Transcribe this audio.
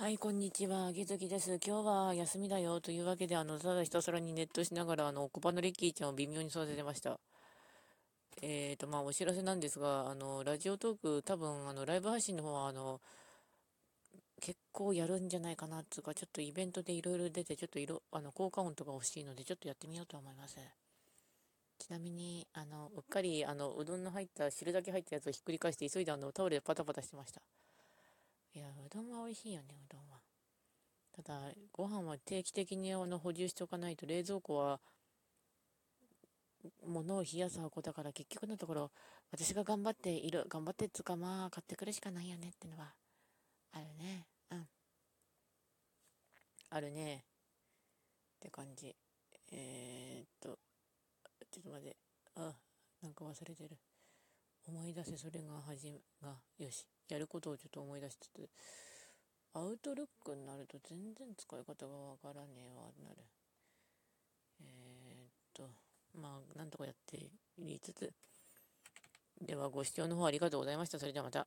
はい、こんにちは。げずきです。今日は休みだよというわけで、あの、ただひたすらにネットしながら、あの、コパのリッキーちゃんを微妙に育ててました。えーと、まあ、お知らせなんですが、あの、ラジオトーク、多分、あの、ライブ配信の方は、あの、結構やるんじゃないかな、つうか、ちょっとイベントでいろいろ出て、ちょっと色、あの、効果音とか欲しいので、ちょっとやってみようと思います。ちなみに、あの、うっかり、あの、うどんの入った、汁だけ入ったやつをひっくり返して、急いであの、タオルでパタパタしてました。いや、うどんは美味しいよね、うどんは。ただ、ご飯は定期的にあの補充しておかないと、冷蔵庫は、物を冷やす箱だから、結局のところ、私が頑張っている、頑張ってっつか、まあ、買ってくるしかないよねってのは、あるね。うん。あるね。って感じ。えー、っと、ちょっと待って。あ、なんか忘れてる。思い出せ、それが始め、が、よし。やることをちょっと思い出しつつ、アウトルックになると全然使い方がわからねえわ、なる。えー、っと、まあ、なんとかやって言いつつ、ではご視聴の方ありがとうございました。それではまた。